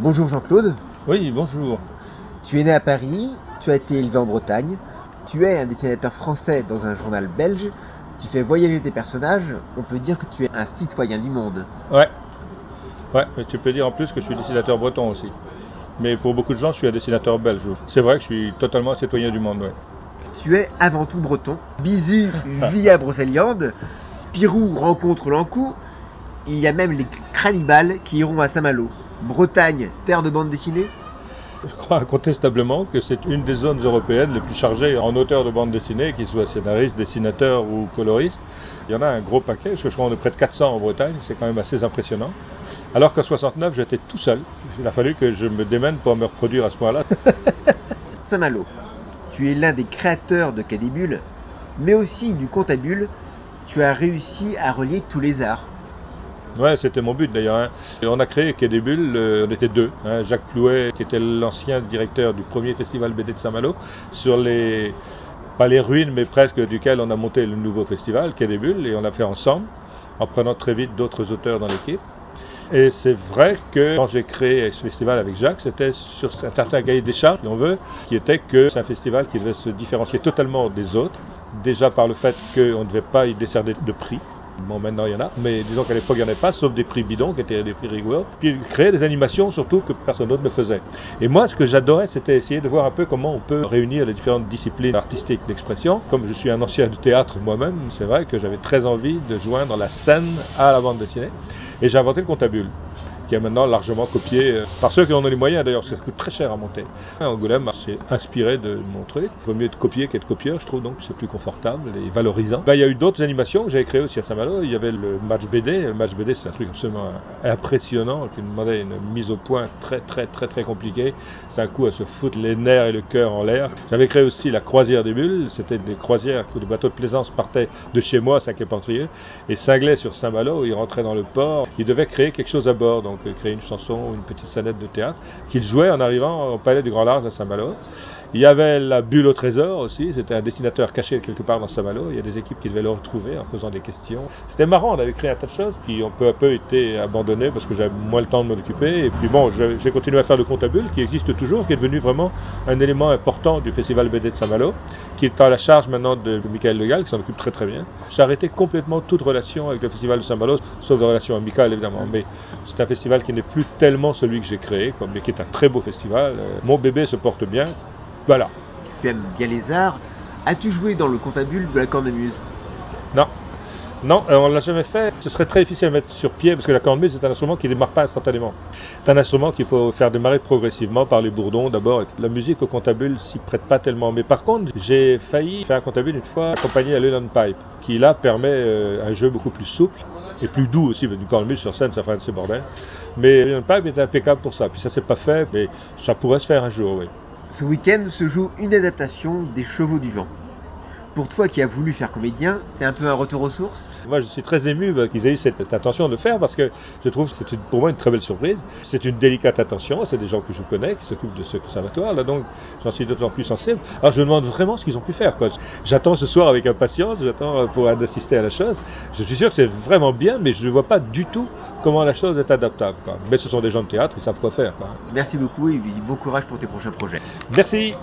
Bonjour Jean-Claude. Oui, bonjour. Tu es né à Paris, tu as été élevé en Bretagne, tu es un dessinateur français dans un journal belge, tu fais voyager tes personnages, on peut dire que tu es un citoyen du monde. Ouais. Ouais, mais tu peux dire en plus que je suis dessinateur breton aussi. Mais pour beaucoup de gens, je suis un dessinateur belge. C'est vrai que je suis totalement un citoyen du monde, ouais. Tu es avant tout breton. Bisu vit à Brocéliande, Spirou rencontre l'Ancou, il y a même les cannibales qui iront à Saint-Malo. Bretagne, terre de bande dessinée? Je crois incontestablement que c'est une des zones européennes les plus chargées en auteurs de bande dessinée, qu'ils soient scénaristes, dessinateurs ou coloristes. Il y en a un gros paquet, je crois qu'on est près de 400 en Bretagne, c'est quand même assez impressionnant. Alors qu'en 69, j'étais tout seul. Il a fallu que je me démène pour me reproduire à ce point-là. Saint-Malo, tu es l'un des créateurs de Cadébule, mais aussi du Contabule. Tu as réussi à relier tous les arts. Ouais, c'était mon but d'ailleurs. hein. On a créé Quai des Bulles, on était deux. hein. Jacques Plouet, qui était l'ancien directeur du premier festival BD de Saint-Malo, sur les, pas les ruines, mais presque duquel on a monté le nouveau festival, Quai des Bulles, et on l'a fait ensemble, en prenant très vite d'autres auteurs dans l'équipe. Et c'est vrai que quand j'ai créé ce festival avec Jacques, c'était sur un certain cahier des charges, si on veut, qui était que c'est un festival qui devait se différencier totalement des autres, déjà par le fait qu'on ne devait pas y décerner de prix. Bon, maintenant il y en a, mais disons qu'à l'époque il n'y en avait pas, sauf des prix bidons qui étaient des prix rigoureux. Puis créer des animations surtout que personne d'autre ne faisait. Et moi, ce que j'adorais, c'était essayer de voir un peu comment on peut réunir les différentes disciplines artistiques d'expression. Comme je suis un ancien du théâtre moi-même, c'est vrai que j'avais très envie de joindre la scène à la bande dessinée. Et j'ai inventé le comptabule qui est maintenant largement copié euh, par ceux qui en ont les moyens d'ailleurs, parce que ça coûte très cher à monter. Angoulême s'est inspiré de mon truc. Il vaut mieux être copié qu'être copieur, je trouve, donc c'est plus confortable et valorisant. Ben, il y a eu d'autres animations que j'avais créées aussi à Saint-Malo. Il y avait le match BD. Le match BD, c'est un truc absolument impressionnant qui demandait une mise au point très, très, très, très compliquée. C'est un coup à se foutre les nerfs et le cœur en l'air. J'avais créé aussi la croisière des bulles. C'était des croisières où des bateaux de plaisance partaient de chez moi, Saint-Clépentrieux, et cinglaient sur Saint-Malo. Ils rentraient dans le port. Ils devaient créer quelque chose à bord, euh, créer une chanson ou une petite scénette de théâtre qu'ils jouaient en arrivant au palais du Grand Large à Saint-Malo. Il y avait la bulle au trésor aussi. C'était un dessinateur caché quelque part dans Saint-Malo. Il y a des équipes qui devaient le retrouver en posant des questions. C'était marrant. On avait créé un tas de choses qui ont peu à peu été abandonnées parce que j'avais moins le temps de m'en occuper. Et puis bon, j'ai continué à faire le comptabule qui existe toujours, qui est devenu vraiment un élément important du festival BD de Saint-Malo, qui est à la charge maintenant de Michael Legal, qui s'en occupe très très bien. J'ai arrêté complètement toute relation avec le festival de Saint-Malo, sauf de relations amicales évidemment. Mais c'est un festival qui n'est plus tellement celui que j'ai créé, mais qui est un très beau festival. Euh, Mon bébé se porte bien. Voilà. Tu aimes bien les arts. As-tu joué dans le Contabule de la cornemuse? Non. Non, euh, on l'a jamais fait. Ce serait très difficile à mettre sur pied parce que la cornemuse c'est un instrument qui ne démarre pas instantanément. C'est un instrument qu'il faut faire démarrer progressivement par les bourdons d'abord. La musique au comptabule s'y prête pas tellement. Mais par contre, j'ai failli faire un comptabule une fois accompagné à Leland Pipe, qui là permet euh, un jeu beaucoup plus souple et plus doux aussi. Du cornemuse sur scène, ça ferait un de ces bordels. Mais Leland Pipe est impeccable pour ça. Puis ça s'est pas fait, mais ça pourrait se faire un jour, oui. Ce week-end se joue une adaptation des Chevaux du Vent. Pour toi qui as voulu faire comédien, c'est un peu un retour aux sources? Moi, je suis très ému bah, qu'ils aient eu cette, cette attention de le faire parce que je trouve que c'est pour moi une très belle surprise. C'est une délicate attention. C'est des gens que je connais qui s'occupent de ce conservatoire. Là, donc, j'en suis d'autant plus sensible. Alors, je me demande vraiment ce qu'ils ont pu faire. quoi. J'attends ce soir avec impatience. J'attends pour assister à la chose. Je suis sûr que c'est vraiment bien, mais je ne vois pas du tout comment la chose est adaptable. quoi. Mais ce sont des gens de théâtre, ils savent quoi faire. quoi. Merci beaucoup et bon courage pour tes prochains projets. Merci.